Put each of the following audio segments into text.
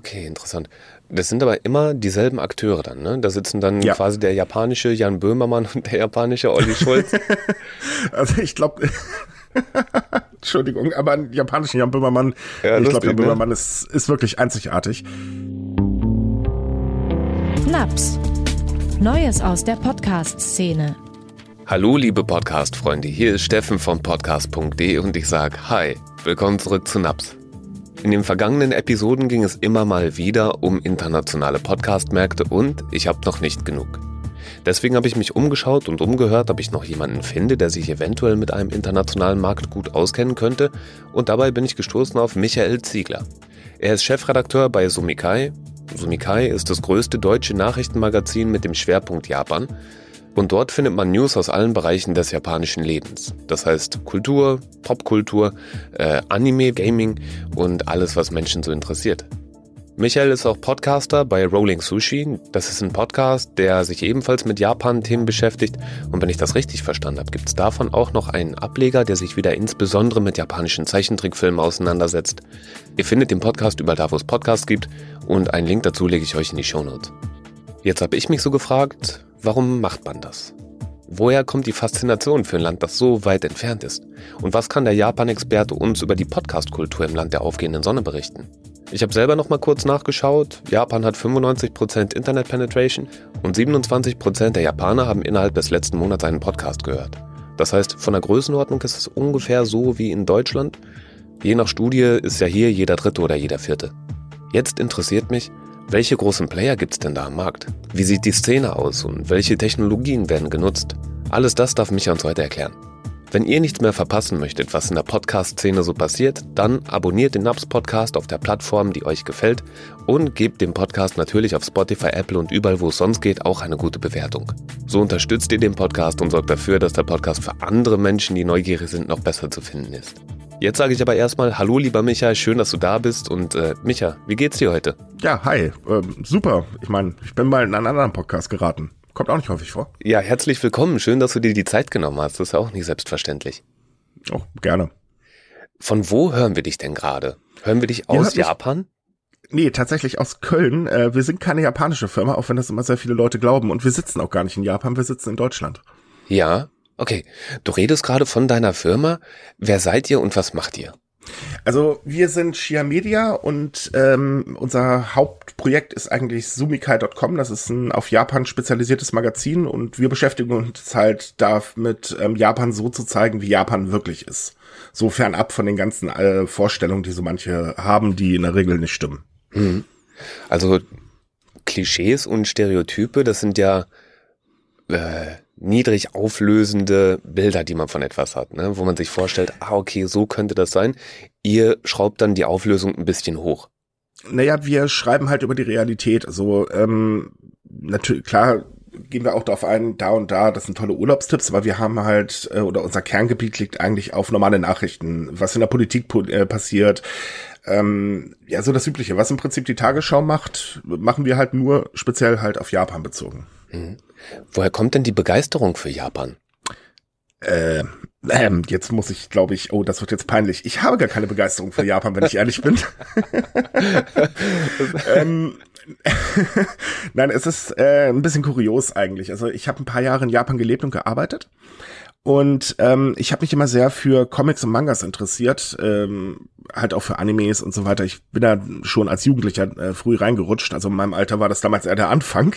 okay, interessant. Das sind aber immer dieselben Akteure dann, ne? Da sitzen dann Ja. quasi der japanische Jan Böhmermann und der japanische Olli Schulz. Also ich glaube, Entschuldigung, aber einen japanischen Jan Böhmermann, Ja, ich glaube, Jan ne? Böhmermann ist, ist wirklich einzigartig. Naps. Neues aus der Podcast-Szene. Hallo, liebe Podcast-Freunde, hier ist Steffen von podcast.de und ich sag Hi, willkommen zurück zu Naps. In den vergangenen Episoden ging es immer mal wieder um internationale Podcast-Märkte und ich habe noch nicht genug. Deswegen habe ich mich umgeschaut und umgehört, ob ich noch jemanden finde, der sich eventuell mit einem internationalen Markt gut auskennen könnte und dabei bin ich gestoßen auf Michael Ziegler. Er ist Chefredakteur bei Sumikai. Sumikai ist das größte deutsche Nachrichtenmagazin mit dem Schwerpunkt Japan und dort findet man News aus allen Bereichen des japanischen Lebens. Das heißt Kultur, Popkultur, äh, Anime, Gaming und alles, was Menschen so interessiert. Michael ist auch Podcaster bei Rolling Sushi. Das ist ein Podcast, der sich ebenfalls mit Japan-Themen beschäftigt. Und wenn ich das richtig verstanden habe, gibt es davon auch noch einen Ableger, der sich wieder insbesondere mit japanischen Zeichentrickfilmen auseinandersetzt. Ihr findet den Podcast überall da, wo es Podcasts gibt. Und einen Link dazu lege ich euch in die Shownotes. Jetzt habe ich mich so gefragt, warum macht man das? Woher kommt die Faszination für ein Land, das so weit entfernt ist? Und was kann der Japan-Experte uns über die Podcast-Kultur im Land der aufgehenden Sonne berichten? Ich habe selber noch mal kurz nachgeschaut. Japan hat 95% Internet-Penetration und 27% der Japaner haben innerhalb des letzten Monats einen Podcast gehört. Das heißt, von der Größenordnung ist es ungefähr so wie in Deutschland. Je nach Studie ist ja hier jeder dritte oder jeder vierte. Jetzt interessiert mich, welche großen Player gibt's denn da am Markt? Wie sieht die Szene aus und welche Technologien werden genutzt? Alles das darf Micha uns heute erklären. Wenn ihr nichts mehr verpassen möchtet, was in der Podcast-Szene so passiert, dann abonniert den Naps Podcast auf der Plattform, die euch gefällt und gebt dem Podcast natürlich auf Spotify, Apple und überall, wo es sonst geht, auch eine gute Bewertung. So unterstützt ihr den Podcast und sorgt dafür, dass der Podcast für andere Menschen, die neugierig sind, noch besser zu finden ist. Jetzt sage ich aber erstmal Hallo, lieber Micha, schön, dass du da bist und äh, Micha, wie geht's dir heute? Ja, hi, ähm, super. Ich meine, ich bin mal in einen anderen Podcast geraten. Kommt auch nicht häufig vor. Ja, herzlich willkommen. Schön, dass du dir die Zeit genommen hast. Das ist ja auch nicht selbstverständlich. Auch gerne. Von wo hören wir dich denn gerade? Hören wir dich aus mich- Japan? Nee, tatsächlich aus Köln. Äh, wir sind keine japanische Firma, auch wenn das immer sehr viele Leute glauben. Und wir sitzen auch gar nicht in Japan, wir sitzen in Deutschland. Ja. Okay. Du redest gerade von deiner Firma. Wer seid ihr und was macht ihr? Also wir sind Shia Media und ähm, unser Hauptprojekt ist eigentlich sumikai.com. Das ist ein auf Japan spezialisiertes Magazin und wir beschäftigen uns halt damit, ähm, Japan so zu zeigen, wie Japan wirklich ist. So fernab von den ganzen äh, Vorstellungen, die so manche haben, die in der Regel nicht stimmen. Also Klischees und Stereotype, das sind ja äh, niedrig auflösende Bilder, die man von etwas hat, ne? wo man sich vorstellt, ah okay, so könnte das sein. Ihr schraubt dann die Auflösung ein bisschen hoch. Naja, wir schreiben halt über die Realität. Also ähm, natürlich, klar gehen wir auch darauf ein, da und da, das sind tolle Urlaubstipps, aber wir haben halt, äh, oder unser Kerngebiet liegt eigentlich auf normale Nachrichten, was in der Politik po- äh, passiert. Ähm, ja, so das Übliche. Was im Prinzip die Tagesschau macht, machen wir halt nur speziell halt auf Japan bezogen. Woher kommt denn die Begeisterung für Japan? Äh, ähm, jetzt muss ich, glaube ich, oh, das wird jetzt peinlich. Ich habe gar keine Begeisterung für Japan, wenn ich ehrlich bin. ähm, Nein, es ist äh, ein bisschen kurios eigentlich. Also ich habe ein paar Jahre in Japan gelebt und gearbeitet. Und ähm, ich habe mich immer sehr für Comics und Mangas interessiert, ähm, halt auch für Animes und so weiter. Ich bin da schon als Jugendlicher äh, früh reingerutscht. Also in meinem Alter war das damals eher der Anfang.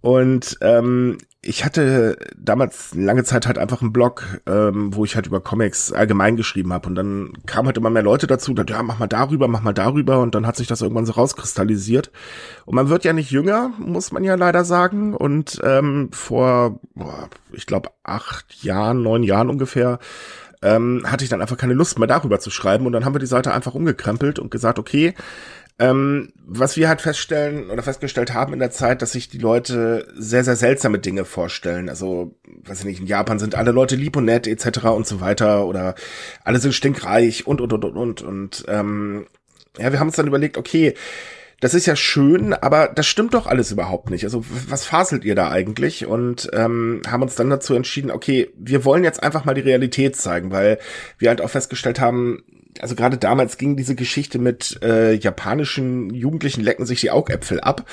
Und ähm, ich hatte damals lange Zeit halt einfach einen Blog, ähm, wo ich halt über Comics allgemein geschrieben habe. Und dann kamen halt immer mehr Leute dazu, da, ja, mach mal darüber, mach mal darüber. Und dann hat sich das irgendwann so rauskristallisiert. Und man wird ja nicht jünger, muss man ja leider sagen. Und ähm, vor, boah, ich glaube, acht Jahren, neun Jahren ungefähr, ähm, hatte ich dann einfach keine Lust mehr darüber zu schreiben. Und dann haben wir die Seite einfach umgekrempelt und gesagt, okay, ähm, was wir halt feststellen oder festgestellt haben in der Zeit, dass sich die Leute sehr, sehr seltsame Dinge vorstellen. Also, weiß ich nicht, in Japan sind alle Leute lieb und nett etc. und so weiter oder alle sind stinkreich und, und, und, und, und. Und ähm, ja, wir haben uns dann überlegt, okay, das ist ja schön, aber das stimmt doch alles überhaupt nicht. Also was faselt ihr da eigentlich? Und ähm, haben uns dann dazu entschieden, okay, wir wollen jetzt einfach mal die Realität zeigen, weil wir halt auch festgestellt haben, also gerade damals ging diese Geschichte mit äh, japanischen Jugendlichen lecken sich die Augäpfel ab.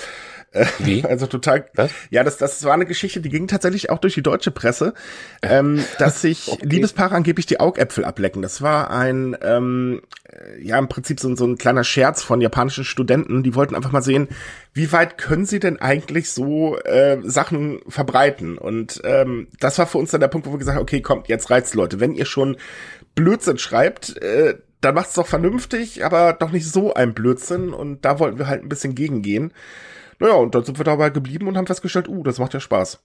Wie? Also total. Was? Ja, das, das war eine Geschichte, die ging tatsächlich auch durch die deutsche Presse, ähm, dass sich okay. Liebespaare angeblich die Augäpfel ablecken. Das war ein, ähm, ja, im Prinzip so, so ein kleiner Scherz von japanischen Studenten. Die wollten einfach mal sehen, wie weit können sie denn eigentlich so äh, Sachen verbreiten? Und ähm, das war für uns dann der Punkt, wo wir gesagt haben, okay, kommt, jetzt reizt Leute. Wenn ihr schon Blödsinn schreibt, äh, dann macht's doch vernünftig, aber doch nicht so ein Blödsinn. Und da wollten wir halt ein bisschen gegengehen. Naja, und dann sind wir dabei geblieben und haben festgestellt, uh, das macht ja Spaß.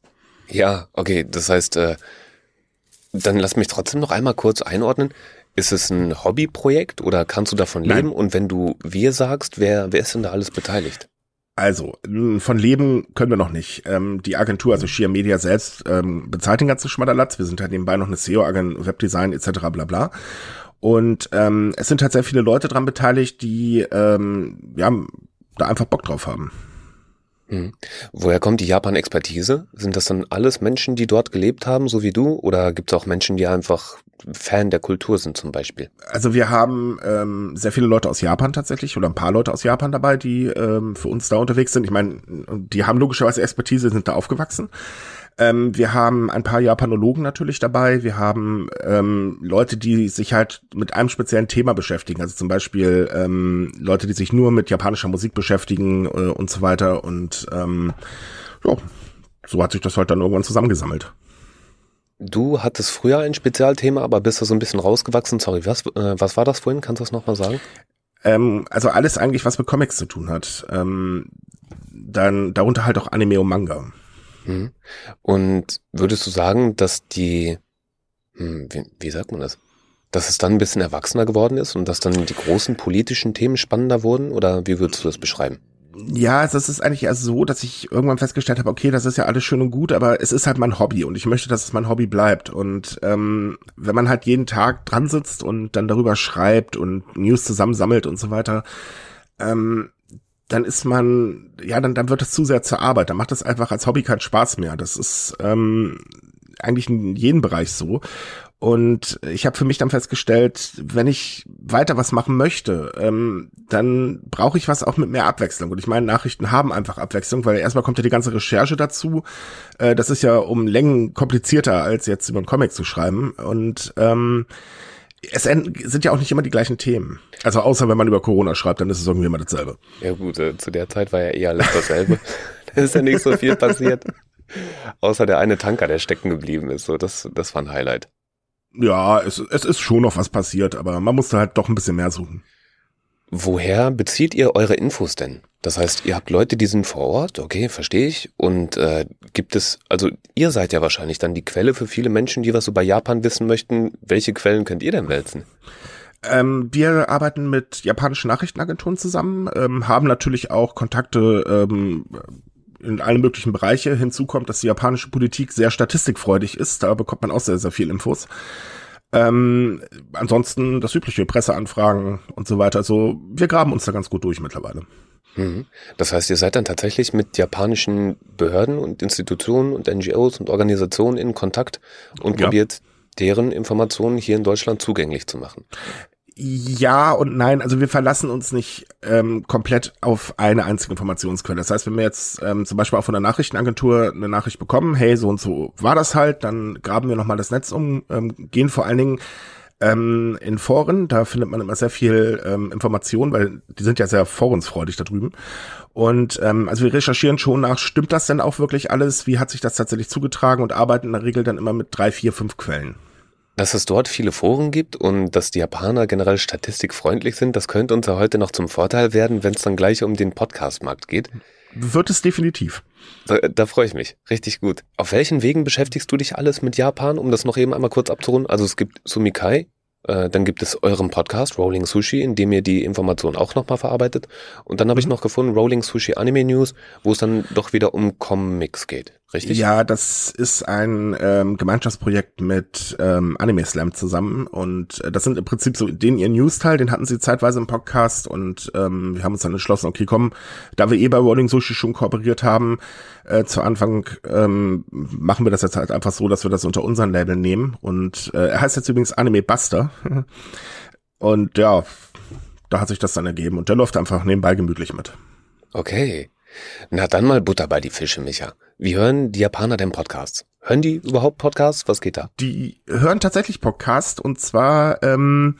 Ja, okay, das heißt, äh, dann lass mich trotzdem noch einmal kurz einordnen. Ist es ein Hobbyprojekt oder kannst du davon leben? Nein. Und wenn du wir sagst, wer, wer ist denn da alles beteiligt? Also, von leben können wir noch nicht. Ähm, die Agentur, also Sheer Media selbst, ähm, bezahlt den ganzen Schmadderlatz. Wir sind halt nebenbei noch eine SEO-Agentur, Webdesign etc. bla bla. Und ähm, es sind halt sehr viele Leute dran beteiligt, die ähm, ja, da einfach Bock drauf haben. Mhm. Woher kommt die Japan-Expertise? Sind das dann alles Menschen, die dort gelebt haben, so wie du? Oder gibt es auch Menschen, die einfach Fan der Kultur sind zum Beispiel? Also wir haben ähm, sehr viele Leute aus Japan tatsächlich oder ein paar Leute aus Japan dabei, die ähm, für uns da unterwegs sind. Ich meine, die haben logischerweise Expertise, sind da aufgewachsen. Ähm, wir haben ein paar Japanologen natürlich dabei. Wir haben ähm, Leute, die sich halt mit einem speziellen Thema beschäftigen. Also zum Beispiel ähm, Leute, die sich nur mit japanischer Musik beschäftigen äh, und so weiter. Und ähm, ja, so hat sich das halt dann irgendwann zusammengesammelt. Du hattest früher ein Spezialthema, aber bist da so ein bisschen rausgewachsen. Sorry, was, äh, was war das vorhin? Kannst du das nochmal sagen? Ähm, also alles eigentlich, was mit Comics zu tun hat. Ähm, dann darunter halt auch Anime und Manga. Mhm. Und würdest du sagen, dass die, hm, wie, wie sagt man das? Dass es dann ein bisschen erwachsener geworden ist und dass dann die großen politischen Themen spannender wurden? Oder wie würdest du das beschreiben? Ja, es ist eigentlich eher so, dass ich irgendwann festgestellt habe, okay, das ist ja alles schön und gut, aber es ist halt mein Hobby und ich möchte, dass es mein Hobby bleibt. Und ähm, wenn man halt jeden Tag dran sitzt und dann darüber schreibt und News zusammensammelt und so weiter, ähm, dann ist man, ja, dann, dann wird es zu sehr zur Arbeit. Dann macht es einfach als Hobby keinen Spaß mehr. Das ist ähm, eigentlich in jedem Bereich so. Und ich habe für mich dann festgestellt, wenn ich weiter was machen möchte, ähm, dann brauche ich was auch mit mehr Abwechslung. Und ich meine, Nachrichten haben einfach Abwechslung, weil erstmal kommt ja die ganze Recherche dazu. Äh, das ist ja um Längen komplizierter, als jetzt über einen Comic zu schreiben. Und ähm, es sind ja auch nicht immer die gleichen Themen. Also außer wenn man über Corona schreibt, dann ist es irgendwie immer dasselbe. Ja gut, äh, zu der Zeit war ja eher alles dasselbe. da ist ja nicht so viel passiert. Außer der eine Tanker, der stecken geblieben ist. So, das, das war ein Highlight. Ja, es, es ist schon noch was passiert, aber man musste halt doch ein bisschen mehr suchen. Woher bezieht ihr eure Infos denn? Das heißt, ihr habt Leute, die sind vor Ort, okay, verstehe ich. Und äh, gibt es, also ihr seid ja wahrscheinlich dann die Quelle für viele Menschen, die was über Japan wissen möchten. Welche Quellen könnt ihr denn wälzen? Ähm, wir arbeiten mit japanischen Nachrichtenagenturen zusammen, ähm, haben natürlich auch Kontakte ähm, in alle möglichen Bereiche. Hinzu kommt, dass die japanische Politik sehr statistikfreudig ist. Da bekommt man auch sehr, sehr viel Infos. Ähm, ansonsten das übliche Presseanfragen und so weiter. Also wir graben uns da ganz gut durch mittlerweile. Mhm. Das heißt, ihr seid dann tatsächlich mit japanischen Behörden und Institutionen und NGOs und Organisationen in Kontakt und ja. probiert deren Informationen hier in Deutschland zugänglich zu machen. Ja und nein, also wir verlassen uns nicht ähm, komplett auf eine einzige Informationsquelle. Das heißt, wenn wir jetzt ähm, zum Beispiel auch von der Nachrichtenagentur eine Nachricht bekommen, hey, so und so war das halt, dann graben wir nochmal das Netz um, ähm, gehen vor allen Dingen ähm, in Foren, da findet man immer sehr viel ähm, Information, weil die sind ja sehr forensfreudig da drüben. Und ähm, also wir recherchieren schon nach, stimmt das denn auch wirklich alles? Wie hat sich das tatsächlich zugetragen und arbeiten in der Regel dann immer mit drei, vier, fünf Quellen. Dass es dort viele Foren gibt und dass die Japaner generell statistikfreundlich sind, das könnte uns ja heute noch zum Vorteil werden, wenn es dann gleich um den Podcastmarkt geht. Wird es definitiv. Da, da freue ich mich. Richtig gut. Auf welchen Wegen beschäftigst du dich alles mit Japan, um das noch eben einmal kurz abzurunden? Also es gibt Sumikai, äh, dann gibt es euren Podcast Rolling Sushi, in dem ihr die Information auch nochmal verarbeitet. Und dann habe ich mhm. noch gefunden Rolling Sushi Anime News, wo es dann doch wieder um Comics geht. Richtig? Ja, das ist ein ähm, Gemeinschaftsprojekt mit ähm, Anime Slam zusammen und äh, das sind im Prinzip so den ihr News-Teil, den hatten sie zeitweise im Podcast und ähm, wir haben uns dann entschlossen, okay, komm, da wir eh bei Rolling Sushi schon kooperiert haben, äh, zu Anfang ähm, machen wir das jetzt halt einfach so, dass wir das unter unseren Label nehmen und äh, er heißt jetzt übrigens Anime Buster Und ja, da hat sich das dann ergeben und der läuft einfach nebenbei gemütlich mit. Okay. Na dann mal Butter bei die Fische, Micha. Wie hören die Japaner denn Podcasts? Hören die überhaupt Podcasts? Was geht da? Die hören tatsächlich Podcast und zwar, ähm,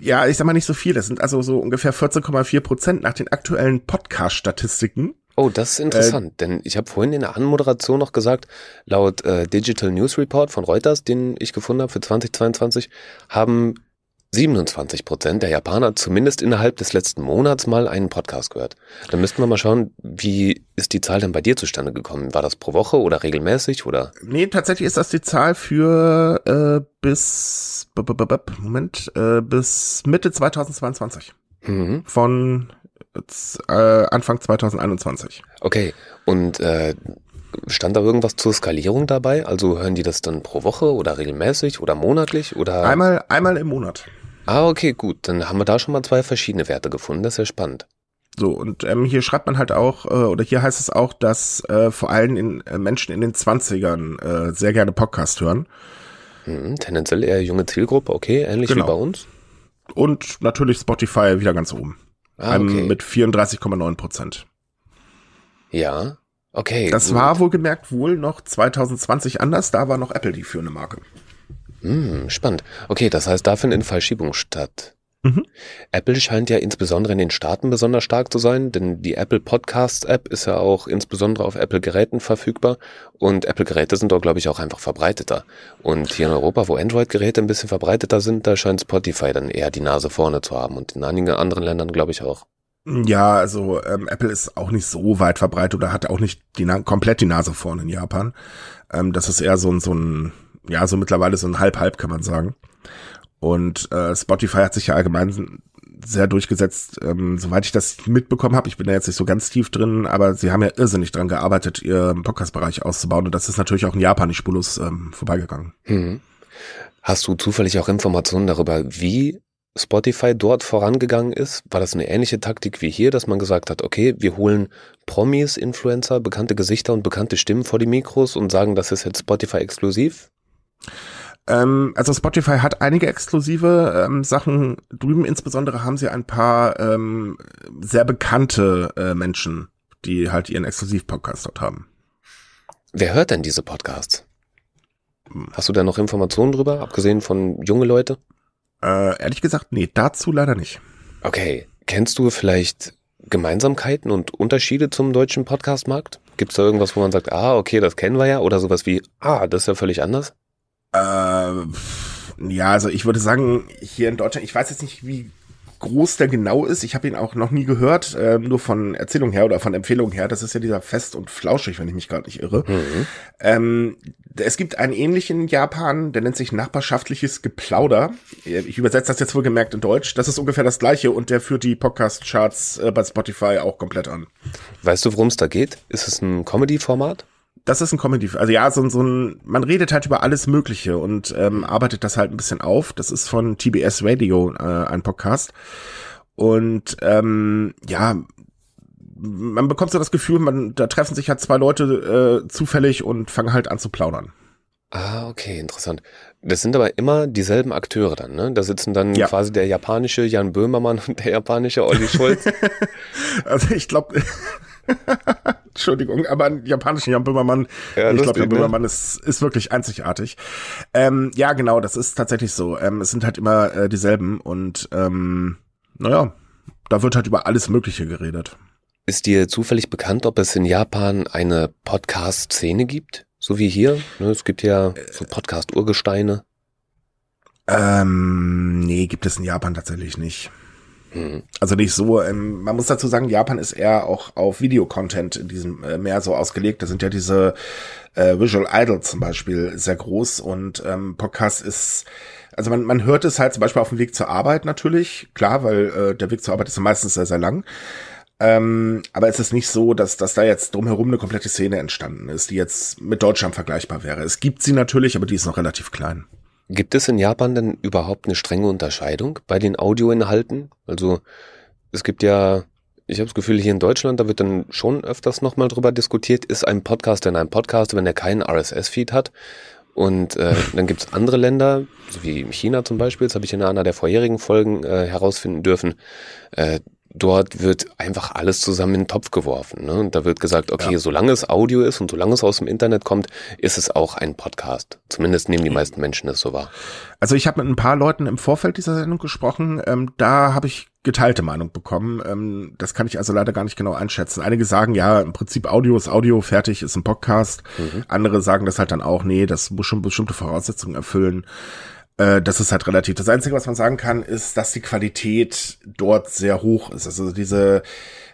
ja, ich sag mal nicht so viel. Das sind also so ungefähr 14,4 Prozent nach den aktuellen Podcast-Statistiken. Oh, das ist interessant, äh, denn ich habe vorhin in der Anmoderation noch gesagt, laut äh, Digital News Report von Reuters, den ich gefunden habe für 2022, haben 27 Prozent der Japaner zumindest innerhalb des letzten Monats mal einen Podcast gehört. Dann müssten wir mal schauen, wie ist die Zahl denn bei dir zustande gekommen? War das pro Woche oder regelmäßig oder? Nee, tatsächlich ist das die Zahl für äh, bis Moment äh, bis Mitte 2022 mhm. von äh, Anfang 2021. Okay und äh, stand da irgendwas zur Skalierung dabei? Also hören die das dann pro Woche oder regelmäßig oder monatlich oder? Einmal einmal im Monat. Ah, okay, gut. Dann haben wir da schon mal zwei verschiedene Werte gefunden. Das ist ja spannend. So, und ähm, hier schreibt man halt auch, äh, oder hier heißt es auch, dass äh, vor allem in, äh, Menschen in den Zwanzigern äh, sehr gerne Podcast hören. Hm, tendenziell eher junge Zielgruppe, okay, ähnlich genau. wie bei uns. Und natürlich Spotify wieder ganz oben. Ah, okay. Ähm, mit 34,9 Prozent. Ja, okay. Das gut. war wohlgemerkt wohl noch 2020 anders, da war noch Apple die führende Marke. Hm, spannend. Okay, das heißt, da finden Verschiebungen statt. Mhm. Apple scheint ja insbesondere in den Staaten besonders stark zu sein, denn die Apple Podcasts App ist ja auch insbesondere auf Apple Geräten verfügbar und Apple Geräte sind dort, glaube ich, auch einfach verbreiteter. Und hier in Europa, wo Android Geräte ein bisschen verbreiteter sind, da scheint Spotify dann eher die Nase vorne zu haben und in einigen anderen Ländern, glaube ich, auch. Ja, also ähm, Apple ist auch nicht so weit verbreitet oder hat auch nicht die komplett die Nase vorne in Japan. Ähm, das ist eher so ein, so ein ja, so mittlerweile so ein Halb-Halb, kann man sagen. Und äh, Spotify hat sich ja allgemein sehr durchgesetzt, ähm, soweit ich das mitbekommen habe. Ich bin da jetzt nicht so ganz tief drin, aber sie haben ja irrsinnig dran gearbeitet, ihren Podcast-Bereich auszubauen. Und das ist natürlich auch in Japan nicht spurlos ähm, vorbeigegangen. Hm. Hast du zufällig auch Informationen darüber, wie Spotify dort vorangegangen ist? War das eine ähnliche Taktik wie hier, dass man gesagt hat, okay, wir holen Promis, Influencer, bekannte Gesichter und bekannte Stimmen vor die Mikros und sagen, das ist jetzt Spotify exklusiv? Ähm, also Spotify hat einige exklusive ähm, Sachen drüben. Insbesondere haben sie ein paar ähm, sehr bekannte äh, Menschen, die halt ihren Exklusiv-Podcast dort haben. Wer hört denn diese Podcasts? Hast du da noch Informationen drüber, abgesehen von junge Leute? Äh, ehrlich gesagt, nee, dazu leider nicht. Okay. Kennst du vielleicht Gemeinsamkeiten und Unterschiede zum deutschen Podcastmarkt? Gibt es da irgendwas, wo man sagt, ah, okay, das kennen wir ja, oder sowas wie, ah, das ist ja völlig anders? Äh, ja, also ich würde sagen, hier in Deutschland, ich weiß jetzt nicht, wie groß der genau ist. Ich habe ihn auch noch nie gehört, äh, nur von Erzählung her oder von Empfehlung her. Das ist ja dieser fest und flauschig, wenn ich mich gerade nicht irre. Mhm. Ähm, es gibt einen ähnlichen in Japan, der nennt sich nachbarschaftliches Geplauder. Ich übersetze das jetzt wohl gemerkt in Deutsch. Das ist ungefähr das gleiche und der führt die Podcast-Charts äh, bei Spotify auch komplett an. Weißt du, worum es da geht? Ist es ein Comedy-Format? Das ist ein Comedy, also ja, so, so ein, man redet halt über alles Mögliche und ähm, arbeitet das halt ein bisschen auf. Das ist von TBS Radio äh, ein Podcast. Und ähm, ja, man bekommt so das Gefühl, man, da treffen sich halt zwei Leute äh, zufällig und fangen halt an zu plaudern. Ah, okay, interessant. Das sind aber immer dieselben Akteure dann, ne? Da sitzen dann ja. quasi der japanische Jan Böhmermann und der japanische Olli Schulz. also ich glaube, Entschuldigung, aber einen japanischen Jan Böhmermann, ja, ich glaube, Jan ne? Böhmermann ist, ist wirklich einzigartig. Ähm, ja, genau, das ist tatsächlich so. Ähm, es sind halt immer äh, dieselben und ähm, naja, da wird halt über alles Mögliche geredet. Ist dir zufällig bekannt, ob es in Japan eine Podcast-Szene gibt? So wie hier? Ne, es gibt ja so Podcast-Urgesteine. Ähm, nee, gibt es in Japan tatsächlich nicht. Also nicht so, ähm, man muss dazu sagen, Japan ist eher auch auf Videocontent in diesem äh, mehr so ausgelegt. Da sind ja diese äh, Visual Idols zum Beispiel sehr groß und ähm, Podcast ist, also man, man hört es halt zum Beispiel auf dem Weg zur Arbeit natürlich, klar, weil äh, der Weg zur Arbeit ist meistens sehr, sehr lang. Ähm, aber es ist nicht so, dass, dass da jetzt drumherum eine komplette Szene entstanden ist, die jetzt mit Deutschland vergleichbar wäre. Es gibt sie natürlich, aber die ist noch relativ klein. Gibt es in Japan denn überhaupt eine strenge Unterscheidung bei den Audioinhalten? Also es gibt ja, ich habe das Gefühl, hier in Deutschland, da wird dann schon öfters nochmal drüber diskutiert, ist ein Podcast denn ein Podcast, wenn er keinen RSS-Feed hat? Und äh, dann gibt's andere Länder, so wie China zum Beispiel, das habe ich in einer der vorherigen Folgen äh, herausfinden dürfen. Äh, dort wird einfach alles zusammen in den Topf geworfen. Ne? Und da wird gesagt, okay, ja. solange es Audio ist und solange es aus dem Internet kommt, ist es auch ein Podcast. Zumindest nehmen die meisten Menschen es so wahr. Also ich habe mit ein paar Leuten im Vorfeld dieser Sendung gesprochen. Ähm, da habe ich geteilte Meinung bekommen. Ähm, das kann ich also leider gar nicht genau einschätzen. Einige sagen, ja, im Prinzip Audio ist Audio, fertig ist ein Podcast. Mhm. Andere sagen das halt dann auch, nee, das muss schon bestimmte Voraussetzungen erfüllen. Äh, das ist halt relativ. Das Einzige, was man sagen kann, ist, dass die Qualität dort sehr hoch ist. Also diese,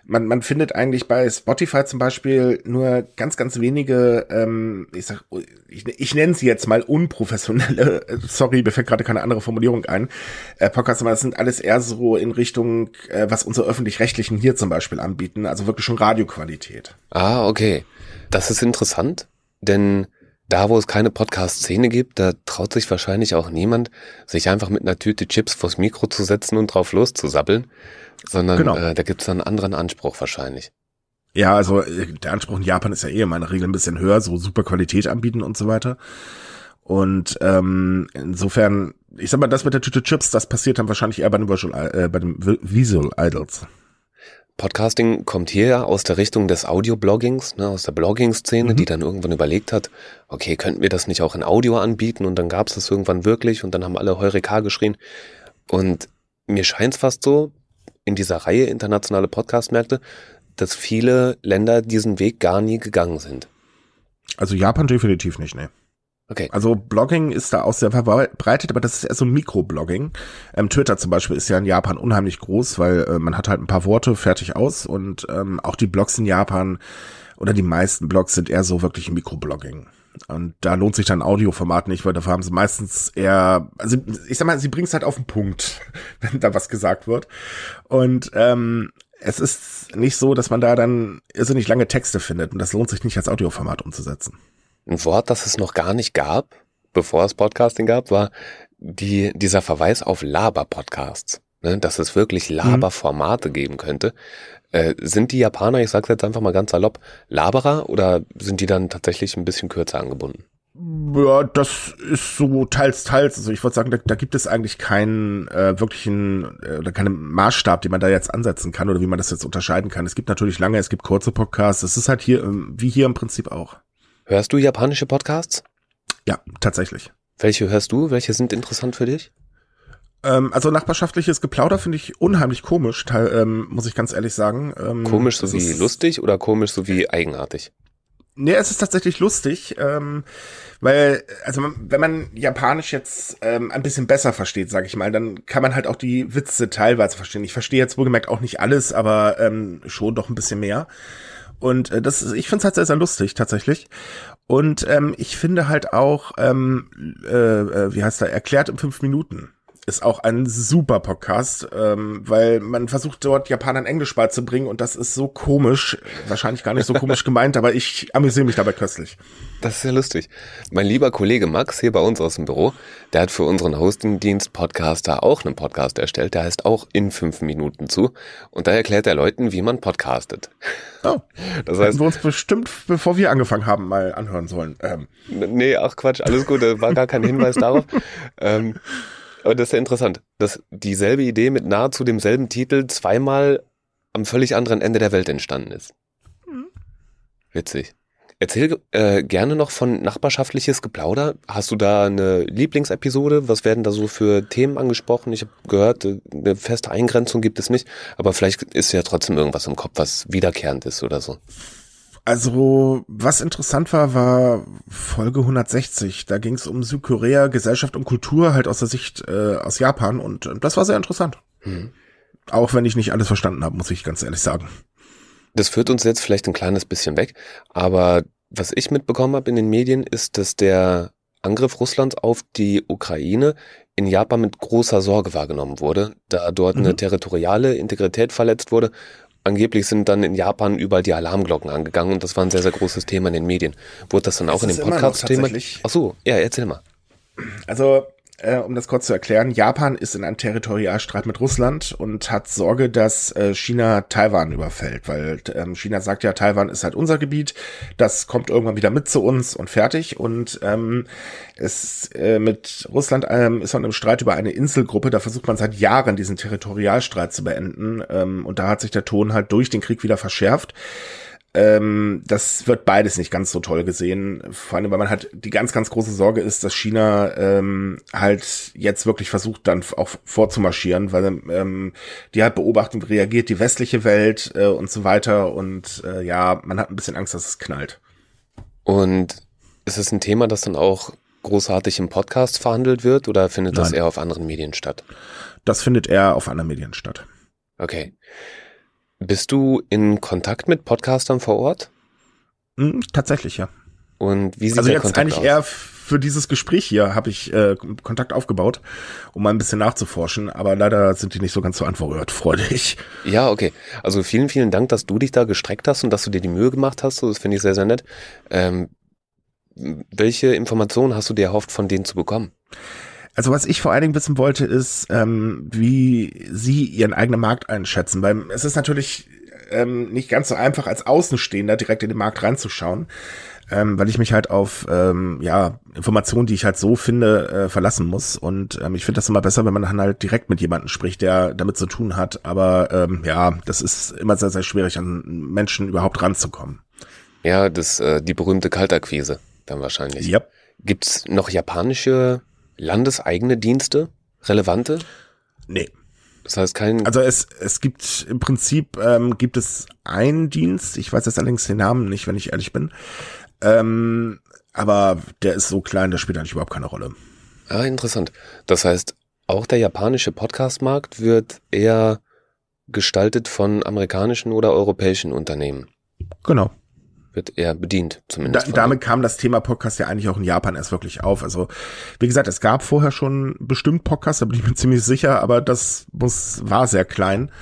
man, man findet eigentlich bei Spotify zum Beispiel nur ganz, ganz wenige, ähm, ich sag, ich, ich nenne sie jetzt mal unprofessionelle, sorry, mir fällt gerade keine andere Formulierung ein, äh, Podcasts, aber das sind alles eher so in Richtung, äh, was unsere öffentlich-rechtlichen hier zum Beispiel anbieten, also wirklich schon Radioqualität. Ah, okay. Das ist interessant, denn da, wo es keine Podcast-Szene gibt, da traut sich wahrscheinlich auch niemand, sich einfach mit einer Tüte Chips vors Mikro zu setzen und drauf loszusappeln, sondern genau. äh, da gibt es einen anderen Anspruch wahrscheinlich. Ja, also äh, der Anspruch in Japan ist ja eh in meiner Regel ein bisschen höher, so super Qualität anbieten und so weiter. Und ähm, insofern, ich sag mal, das mit der Tüte Chips, das passiert dann wahrscheinlich eher bei den Visual, äh, bei den Visual Idols. Podcasting kommt hier aus der Richtung des Audio-Bloggings, ne, aus der Blogging-Szene, mhm. die dann irgendwann überlegt hat, okay, könnten wir das nicht auch in Audio anbieten? Und dann gab es das irgendwann wirklich und dann haben alle Heureka geschrien. Und mir scheint es fast so, in dieser Reihe internationale Podcast-Märkte, dass viele Länder diesen Weg gar nie gegangen sind. Also Japan definitiv nicht, ne. Okay. Also Blogging ist da auch sehr verbreitet, aber das ist eher so Mikroblogging. Ähm, Twitter zum Beispiel ist ja in Japan unheimlich groß, weil äh, man hat halt ein paar Worte fertig aus und ähm, auch die Blogs in Japan oder die meisten Blogs sind eher so wirklich Mikroblogging. Und da lohnt sich dann Audioformat nicht, weil dafür haben sie meistens eher, also ich sag mal, sie bringen es halt auf den Punkt, wenn da was gesagt wird. Und ähm, es ist nicht so, dass man da dann irrsinnig lange Texte findet und das lohnt sich nicht als Audioformat umzusetzen. Ein Wort, das es noch gar nicht gab, bevor es Podcasting gab, war die, dieser Verweis auf Laber-Podcasts. Ne, dass es wirklich mhm. Laberformate geben könnte. Äh, sind die Japaner, ich sag's jetzt einfach mal ganz salopp, Laberer oder sind die dann tatsächlich ein bisschen kürzer angebunden? Ja, das ist so teils, teils. Also ich würde sagen, da, da, gibt es eigentlich keinen äh, wirklichen äh, oder keinen Maßstab, den man da jetzt ansetzen kann oder wie man das jetzt unterscheiden kann. Es gibt natürlich lange, es gibt kurze Podcasts. Es ist halt hier, ähm, wie hier im Prinzip auch. Hörst du japanische Podcasts? Ja, tatsächlich. Welche hörst du? Welche sind interessant für dich? Ähm, also nachbarschaftliches Geplauder finde ich unheimlich komisch, ähm, muss ich ganz ehrlich sagen. Ähm, komisch so wie lustig oder komisch so wie eigenartig? Nee, es ist tatsächlich lustig, ähm, weil, also wenn man Japanisch jetzt ähm, ein bisschen besser versteht, sage ich mal, dann kann man halt auch die Witze teilweise verstehen. Ich verstehe jetzt wohlgemerkt auch nicht alles, aber ähm, schon doch ein bisschen mehr. Und äh, das ist, ich finde es halt sehr, sehr lustig tatsächlich. Und ähm, ich finde halt auch, ähm, äh, äh, wie heißt er, erklärt in fünf Minuten ist auch ein super Podcast, ähm, weil man versucht dort Japanern Englisch beizubringen und das ist so komisch, wahrscheinlich gar nicht so komisch gemeint, aber ich amüsiere mich dabei köstlich. Das ist ja lustig. Mein lieber Kollege Max hier bei uns aus dem Büro, der hat für unseren Hostingdienst Podcaster auch einen Podcast erstellt, der heißt auch in fünf Minuten zu und da erklärt er Leuten, wie man podcastet. Oh, das heißt, wir uns bestimmt, bevor wir angefangen haben, mal anhören sollen. Ähm. Nee, ach Quatsch, alles gut, da war gar kein Hinweis darauf. Ähm, aber das ist ja interessant, dass dieselbe Idee mit nahezu demselben Titel zweimal am völlig anderen Ende der Welt entstanden ist. Mhm. Witzig. Erzähl äh, gerne noch von nachbarschaftliches Geplauder. Hast du da eine Lieblingsepisode? Was werden da so für Themen angesprochen? Ich habe gehört, eine feste Eingrenzung gibt es nicht, aber vielleicht ist ja trotzdem irgendwas im Kopf, was wiederkehrend ist oder so. Also, was interessant war, war Folge 160. Da ging es um Südkorea, Gesellschaft und Kultur, halt aus der Sicht äh, aus Japan und, und das war sehr interessant. Mhm. Auch wenn ich nicht alles verstanden habe, muss ich ganz ehrlich sagen. Das führt uns jetzt vielleicht ein kleines bisschen weg, aber was ich mitbekommen habe in den Medien, ist, dass der Angriff Russlands auf die Ukraine in Japan mit großer Sorge wahrgenommen wurde, da dort mhm. eine territoriale Integrität verletzt wurde angeblich sind dann in Japan überall die Alarmglocken angegangen und das war ein sehr, sehr großes Thema in den Medien. Wurde das dann auch das in dem Podcast Thema? Ach so, ja, erzähl mal. Also äh, um das kurz zu erklären, Japan ist in einem Territorialstreit mit Russland und hat Sorge, dass äh, China Taiwan überfällt, weil ähm, China sagt ja, Taiwan ist halt unser Gebiet, das kommt irgendwann wieder mit zu uns und fertig. Und ähm, es äh, mit Russland ähm, ist man im Streit über eine Inselgruppe, da versucht man seit Jahren diesen Territorialstreit zu beenden. Ähm, und da hat sich der Ton halt durch den Krieg wieder verschärft ähm, das wird beides nicht ganz so toll gesehen. Vor allem, weil man halt die ganz, ganz große Sorge ist, dass China ähm, halt jetzt wirklich versucht, dann auch vorzumarschieren, weil ähm, die halt beobachten, wie reagiert die westliche Welt äh, und so weiter. Und äh, ja, man hat ein bisschen Angst, dass es knallt. Und ist es ein Thema, das dann auch großartig im Podcast verhandelt wird oder findet Nein. das eher auf anderen Medien statt? Das findet eher auf anderen Medien statt. Okay. Bist du in Kontakt mit Podcastern vor Ort? Mhm, tatsächlich, ja. Und wie sieht Also der jetzt Kontakt eigentlich aus? eher für dieses Gespräch hier habe ich äh, Kontakt aufgebaut, um mal ein bisschen nachzuforschen, aber leider sind die nicht so ganz so antwortfreudig. Ja, okay. Also vielen, vielen Dank, dass du dich da gestreckt hast und dass du dir die Mühe gemacht hast. Das finde ich sehr, sehr nett. Ähm, welche Informationen hast du dir erhofft, von denen zu bekommen? Also was ich vor allen Dingen wissen wollte, ist, ähm, wie Sie Ihren eigenen Markt einschätzen. Weil es ist natürlich ähm, nicht ganz so einfach, als Außenstehender direkt in den Markt reinzuschauen, ähm, weil ich mich halt auf ähm, ja Informationen, die ich halt so finde, äh, verlassen muss. Und ähm, ich finde das immer besser, wenn man dann halt direkt mit jemandem spricht, der damit zu tun hat. Aber ähm, ja, das ist immer sehr, sehr schwierig, an Menschen überhaupt ranzukommen. Ja, das äh, die berühmte Kaltakquise dann wahrscheinlich. Ja. Gibt's noch japanische landeseigene Dienste, relevante? Nee. Das heißt kein. Also es, es gibt im Prinzip ähm, gibt es einen Dienst, ich weiß jetzt allerdings den Namen nicht, wenn ich ehrlich bin. Ähm, aber der ist so klein, der spielt eigentlich überhaupt keine Rolle. ah, interessant. Das heißt, auch der japanische Podcast-Markt wird eher gestaltet von amerikanischen oder europäischen Unternehmen. Genau. Wird eher bedient, zumindest. Da, damit kam das Thema Podcast ja eigentlich auch in Japan erst wirklich auf. Also, wie gesagt, es gab vorher schon bestimmt Podcasts, da bin ich mir ziemlich sicher, aber das muss, war sehr klein,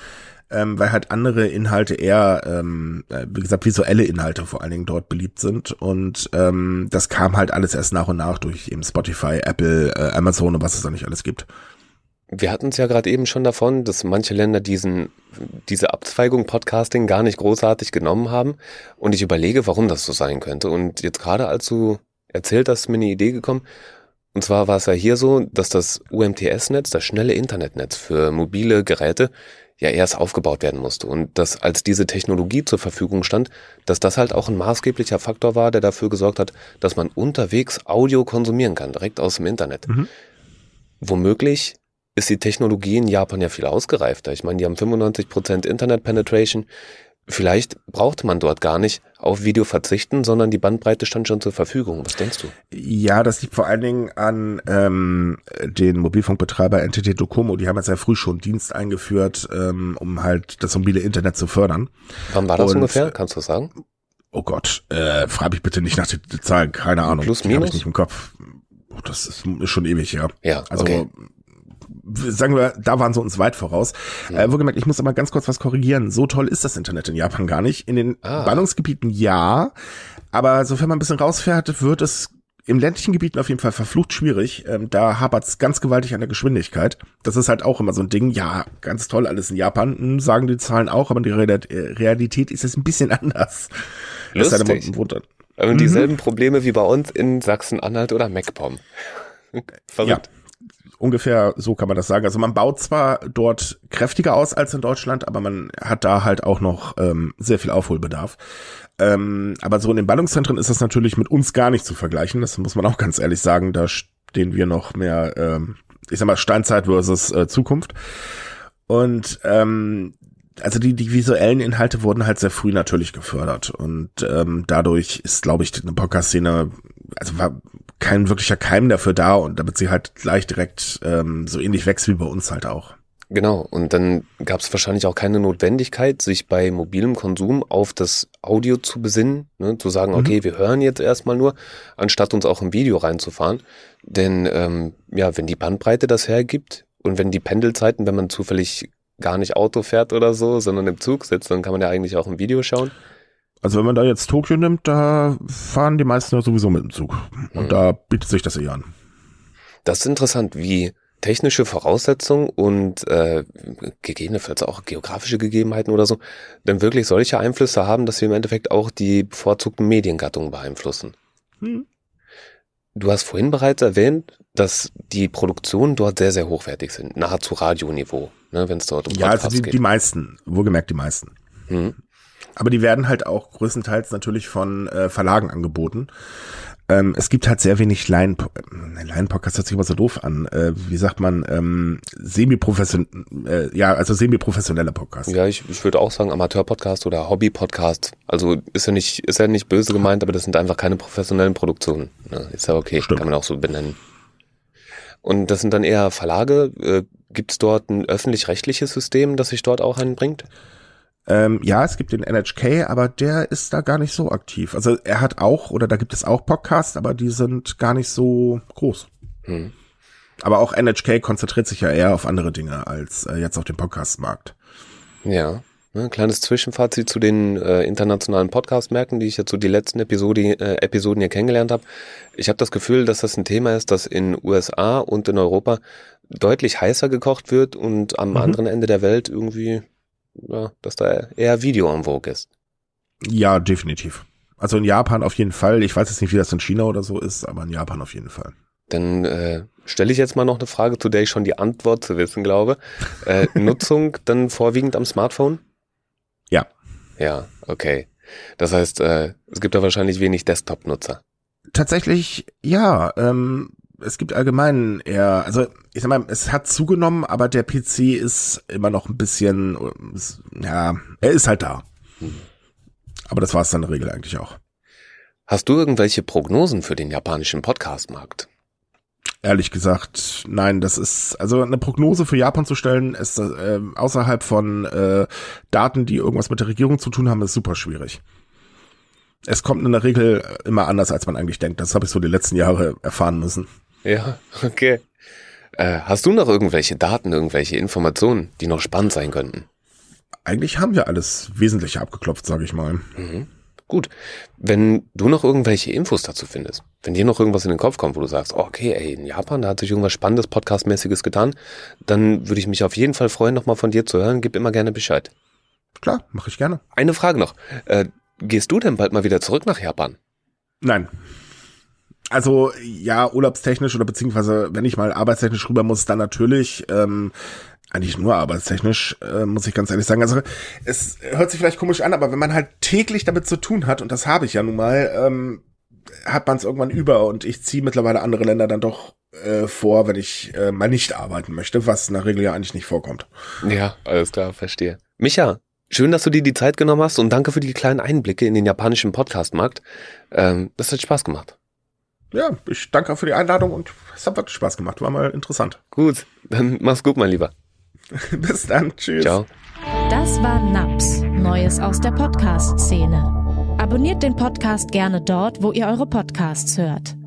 ähm, weil halt andere Inhalte eher, ähm, äh, wie gesagt, visuelle Inhalte vor allen Dingen dort beliebt sind. Und ähm, das kam halt alles erst nach und nach durch eben Spotify, Apple, äh, Amazon und was es da nicht alles gibt. Wir hatten es ja gerade eben schon davon, dass manche Länder diesen, diese Abzweigung Podcasting gar nicht großartig genommen haben. Und ich überlege, warum das so sein könnte. Und jetzt gerade als du erzählt hast, ist mir eine Idee gekommen. Und zwar war es ja hier so, dass das UMTS-Netz, das schnelle Internetnetz für mobile Geräte, ja erst aufgebaut werden musste. Und dass als diese Technologie zur Verfügung stand, dass das halt auch ein maßgeblicher Faktor war, der dafür gesorgt hat, dass man unterwegs Audio konsumieren kann, direkt aus dem Internet. Mhm. Womöglich ist die Technologie in Japan ja viel ausgereifter. Ich meine, die haben 95% Internet Penetration. Vielleicht brauchte man dort gar nicht auf Video verzichten, sondern die Bandbreite stand schon zur Verfügung. Was denkst du? Ja, das liegt vor allen Dingen an ähm, den Mobilfunkbetreiber NTT Docomo. Die haben jetzt sehr früh schon Dienst eingeführt, ähm, um halt das mobile Internet zu fördern. Wann war das Und, ungefähr? Kannst du das sagen? Oh Gott, äh, frag mich bitte nicht nach den Zahlen, keine Ahnung. Plus, Die hab minus? ich nicht im Kopf. Oh, das ist, ist schon ewig, ja. Ja, Also okay. Sagen wir, da waren sie uns weit voraus. Ja. Äh, wohlgemerkt, ich muss aber ganz kurz was korrigieren. So toll ist das Internet in Japan gar nicht. In den Ah. Ballungsgebieten ja, aber sofern man ein bisschen rausfährt, wird es im ländlichen Gebieten auf jeden Fall verflucht schwierig. Ähm, da hapert's ganz gewaltig an der Geschwindigkeit. Das ist halt auch immer so ein Ding. Ja, ganz toll alles in Japan, hm, sagen die Zahlen auch, aber die Real- äh, Realität ist es ein bisschen anders. Lustig. Und Mhm. dieselben Probleme wie bei uns in Sachsen-Anhalt oder MacPom. Verrückt. Ungefähr so kann man das sagen. Also man baut zwar dort kräftiger aus als in Deutschland, aber man hat da halt auch noch ähm, sehr viel Aufholbedarf. Ähm, aber so in den Ballungszentren ist das natürlich mit uns gar nicht zu vergleichen. Das muss man auch ganz ehrlich sagen. Da stehen wir noch mehr, ähm, ich sag mal, Steinzeit versus äh, Zukunft. Und ähm, also die, die visuellen Inhalte wurden halt sehr früh natürlich gefördert. Und ähm, dadurch ist, glaube ich, eine Podcast-Szene, also war kein wirklicher Keim dafür da und damit sie halt gleich direkt ähm, so ähnlich wächst wie bei uns halt auch. Genau, und dann gab es wahrscheinlich auch keine Notwendigkeit, sich bei mobilem Konsum auf das Audio zu besinnen, ne, zu sagen, Mhm. okay, wir hören jetzt erstmal nur, anstatt uns auch im Video reinzufahren. Denn ähm, ja, wenn die Bandbreite das hergibt und wenn die Pendelzeiten, wenn man zufällig gar nicht Auto fährt oder so, sondern im Zug sitzt, dann kann man ja eigentlich auch im Video schauen. Also wenn man da jetzt Tokio nimmt, da fahren die meisten ja sowieso mit dem Zug. Und Mhm. da bietet sich das eher an. Das ist interessant, wie technische Voraussetzungen und äh, gegebenenfalls auch geografische Gegebenheiten oder so, dann wirklich solche Einflüsse haben, dass sie im Endeffekt auch die bevorzugten Mediengattungen beeinflussen. Hm. Du hast vorhin bereits erwähnt, dass die Produktionen dort sehr, sehr hochwertig sind, nahezu Radioniveau, ne, wenn es dort um Ja, also die, geht. die meisten, wohlgemerkt die meisten. Hm. Aber die werden halt auch größtenteils natürlich von äh, Verlagen angeboten. Ähm, es gibt halt sehr wenig äh, Line-Podcast hört sich immer so doof an. Äh, wie sagt man, ähm, semi-profession, äh, ja, also semi-professionelle Podcasts. Ja, ich, ich würde auch sagen Amateur-Podcast oder Hobby-Podcast. Also ist ja nicht, ist ja nicht böse gemeint, aber das sind einfach keine professionellen Produktionen. Ja, ist ja okay, Stimmt. kann man auch so benennen. Und das sind dann eher Verlage. Äh, Gibt es dort ein öffentlich-rechtliches System, das sich dort auch einbringt? Ähm, ja, es gibt den NHK, aber der ist da gar nicht so aktiv. Also er hat auch, oder da gibt es auch Podcasts, aber die sind gar nicht so groß. Hm. Aber auch NHK konzentriert sich ja eher auf andere Dinge als äh, jetzt auf den Podcast-Markt. Ja. Ein ne, kleines Zwischenfazit zu den äh, internationalen Podcast-Märkten, die ich jetzt so die letzten Episode, äh, Episoden hier kennengelernt habe. Ich habe das Gefühl, dass das ein Thema ist, das in USA und in Europa deutlich heißer gekocht wird und am mhm. anderen Ende der Welt irgendwie ja, dass da eher Video am Vogue ist. Ja, definitiv. Also in Japan auf jeden Fall. Ich weiß jetzt nicht, wie das in China oder so ist, aber in Japan auf jeden Fall. Dann äh, stelle ich jetzt mal noch eine Frage, zu der ich schon die Antwort zu wissen glaube. Äh, Nutzung dann vorwiegend am Smartphone? Ja. Ja, okay. Das heißt, äh, es gibt da wahrscheinlich wenig Desktop-Nutzer. Tatsächlich, ja. Ähm, es gibt allgemein eher, also ich sag mal, es hat zugenommen, aber der PC ist immer noch ein bisschen, ja, er ist halt da. Aber das war es dann in der Regel eigentlich auch. Hast du irgendwelche Prognosen für den japanischen Podcast-Markt? Ehrlich gesagt, nein, das ist, also eine Prognose für Japan zu stellen, ist äh, außerhalb von äh, Daten, die irgendwas mit der Regierung zu tun haben, ist super schwierig. Es kommt in der Regel immer anders, als man eigentlich denkt. Das habe ich so die letzten Jahre erfahren müssen. Ja, okay. Äh, hast du noch irgendwelche Daten, irgendwelche Informationen, die noch spannend sein könnten? Eigentlich haben wir alles Wesentliche abgeklopft, sage ich mal. Mhm. Gut. Wenn du noch irgendwelche Infos dazu findest, wenn dir noch irgendwas in den Kopf kommt, wo du sagst, oh, okay, ey, in Japan, da hat sich irgendwas Spannendes, Podcastmäßiges getan, dann würde ich mich auf jeden Fall freuen, nochmal von dir zu hören. Gib immer gerne Bescheid. Klar, mache ich gerne. Eine Frage noch. Äh, gehst du denn bald mal wieder zurück nach Japan? Nein. Also ja, urlaubstechnisch oder beziehungsweise wenn ich mal arbeitstechnisch rüber muss, dann natürlich. Ähm, eigentlich nur arbeitstechnisch, äh, muss ich ganz ehrlich sagen. Also es hört sich vielleicht komisch an, aber wenn man halt täglich damit zu tun hat, und das habe ich ja nun mal, ähm, hat man es irgendwann über und ich ziehe mittlerweile andere Länder dann doch äh, vor, wenn ich äh, mal nicht arbeiten möchte, was in der Regel ja eigentlich nicht vorkommt. Ja, alles klar, verstehe. Micha, schön, dass du dir die Zeit genommen hast und danke für die kleinen Einblicke in den japanischen Podcastmarkt. Ähm, das hat Spaß gemacht ja, ich danke für die Einladung und es hat wirklich Spaß gemacht. War mal interessant. Gut, dann mach's gut, mein Lieber. Bis dann. Tschüss. Ciao. Das war NAPS, Neues aus der Podcast-Szene. Abonniert den Podcast gerne dort, wo ihr eure Podcasts hört.